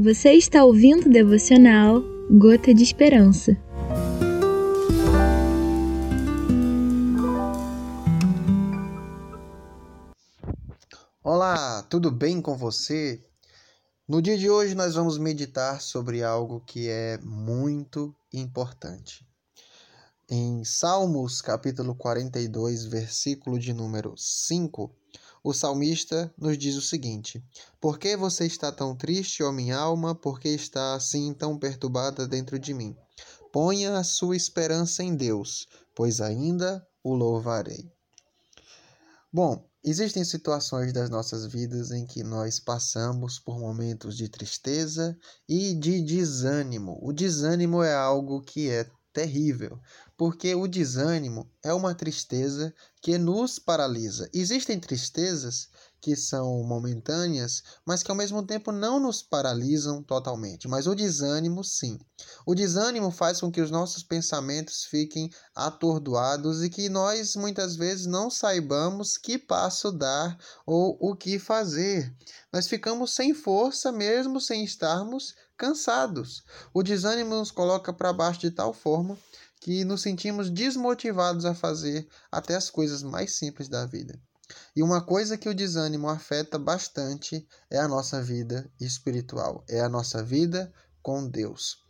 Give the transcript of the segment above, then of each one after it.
Você está ouvindo o devocional Gota de Esperança. Olá, tudo bem com você? No dia de hoje nós vamos meditar sobre algo que é muito importante. Em Salmos, capítulo 42, versículo de número 5, o salmista nos diz o seguinte: Por que você está tão triste, ó minha alma? Por que está assim tão perturbada dentro de mim? Ponha a sua esperança em Deus, pois ainda o louvarei. Bom, existem situações das nossas vidas em que nós passamos por momentos de tristeza e de desânimo. O desânimo é algo que é terrível, porque o desânimo é uma tristeza que nos paralisa. Existem tristezas que são momentâneas, mas que ao mesmo tempo não nos paralisam totalmente. Mas o desânimo, sim. O desânimo faz com que os nossos pensamentos fiquem atordoados e que nós muitas vezes não saibamos que passo dar ou o que fazer. Nós ficamos sem força mesmo sem estarmos cansados. O desânimo nos coloca para baixo de tal forma que nos sentimos desmotivados a fazer até as coisas mais simples da vida. E uma coisa que o desânimo afeta bastante é a nossa vida espiritual, é a nossa vida com Deus.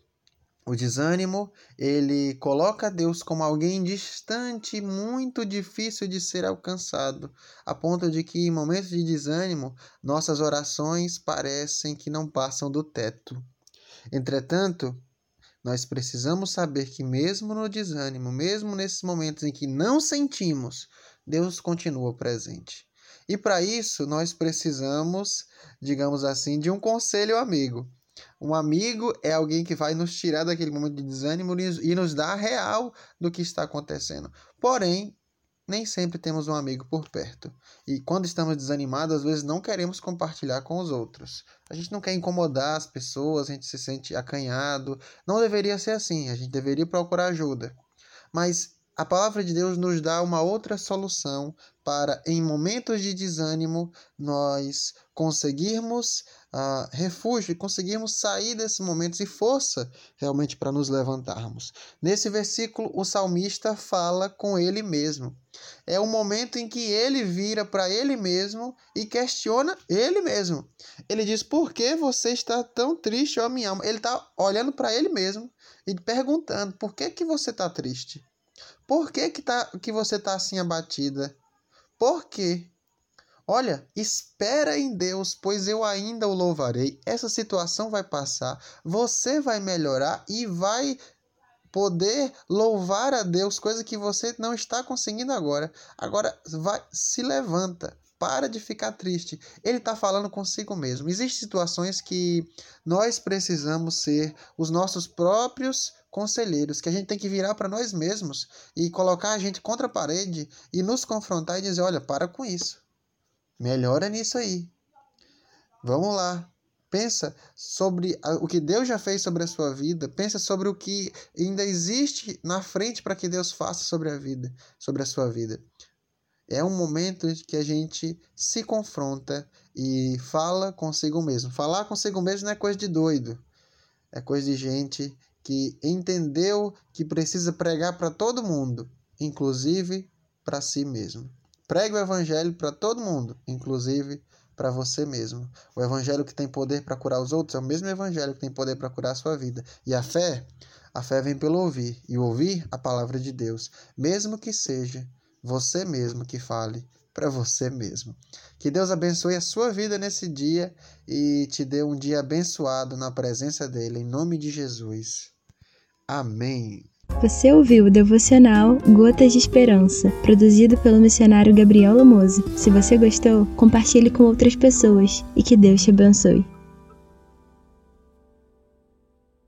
O desânimo, ele coloca Deus como alguém distante, muito difícil de ser alcançado, a ponto de que em momentos de desânimo, nossas orações parecem que não passam do teto. Entretanto, nós precisamos saber que, mesmo no desânimo, mesmo nesses momentos em que não sentimos, Deus continua presente. E para isso, nós precisamos, digamos assim, de um conselho amigo. Um amigo é alguém que vai nos tirar daquele momento de desânimo e nos dar a real do que está acontecendo. Porém, nem sempre temos um amigo por perto. E quando estamos desanimados, às vezes não queremos compartilhar com os outros. A gente não quer incomodar as pessoas, a gente se sente acanhado. Não deveria ser assim, a gente deveria procurar ajuda. Mas a palavra de Deus nos dá uma outra solução para, em momentos de desânimo, nós conseguirmos uh, refúgio e conseguirmos sair desses momentos e força realmente para nos levantarmos. Nesse versículo, o salmista fala com ele mesmo. É o momento em que ele vira para ele mesmo e questiona ele mesmo. Ele diz: Por que você está tão triste, ó minha alma? Ele está olhando para ele mesmo e perguntando: Por que, que você está triste? Por que, que, tá, que você está assim abatida? Por quê? Olha, espera em Deus, pois eu ainda o louvarei. Essa situação vai passar, você vai melhorar e vai poder louvar a Deus, coisa que você não está conseguindo agora. Agora vai, se levanta, para de ficar triste. Ele está falando consigo mesmo. Existem situações que nós precisamos ser os nossos próprios conselheiros, que a gente tem que virar para nós mesmos e colocar a gente contra a parede e nos confrontar e dizer: olha, para com isso. Melhora nisso aí. Vamos lá. Pensa sobre o que Deus já fez sobre a sua vida. Pensa sobre o que ainda existe na frente para que Deus faça sobre a vida, sobre a sua vida. É um momento que a gente se confronta e fala consigo mesmo. Falar consigo mesmo não é coisa de doido. É coisa de gente que entendeu que precisa pregar para todo mundo, inclusive para si mesmo. Pregue o evangelho para todo mundo, inclusive para você mesmo. O evangelho que tem poder para curar os outros é o mesmo evangelho que tem poder para curar a sua vida. E a fé, a fé vem pelo ouvir, e ouvir a palavra de Deus, mesmo que seja você mesmo que fale para você mesmo. Que Deus abençoe a sua vida nesse dia e te dê um dia abençoado na presença dele, em nome de Jesus. Amém. Você ouviu o devocional Gotas de Esperança, produzido pelo missionário Gabriel Lamoso. Se você gostou, compartilhe com outras pessoas e que Deus te abençoe.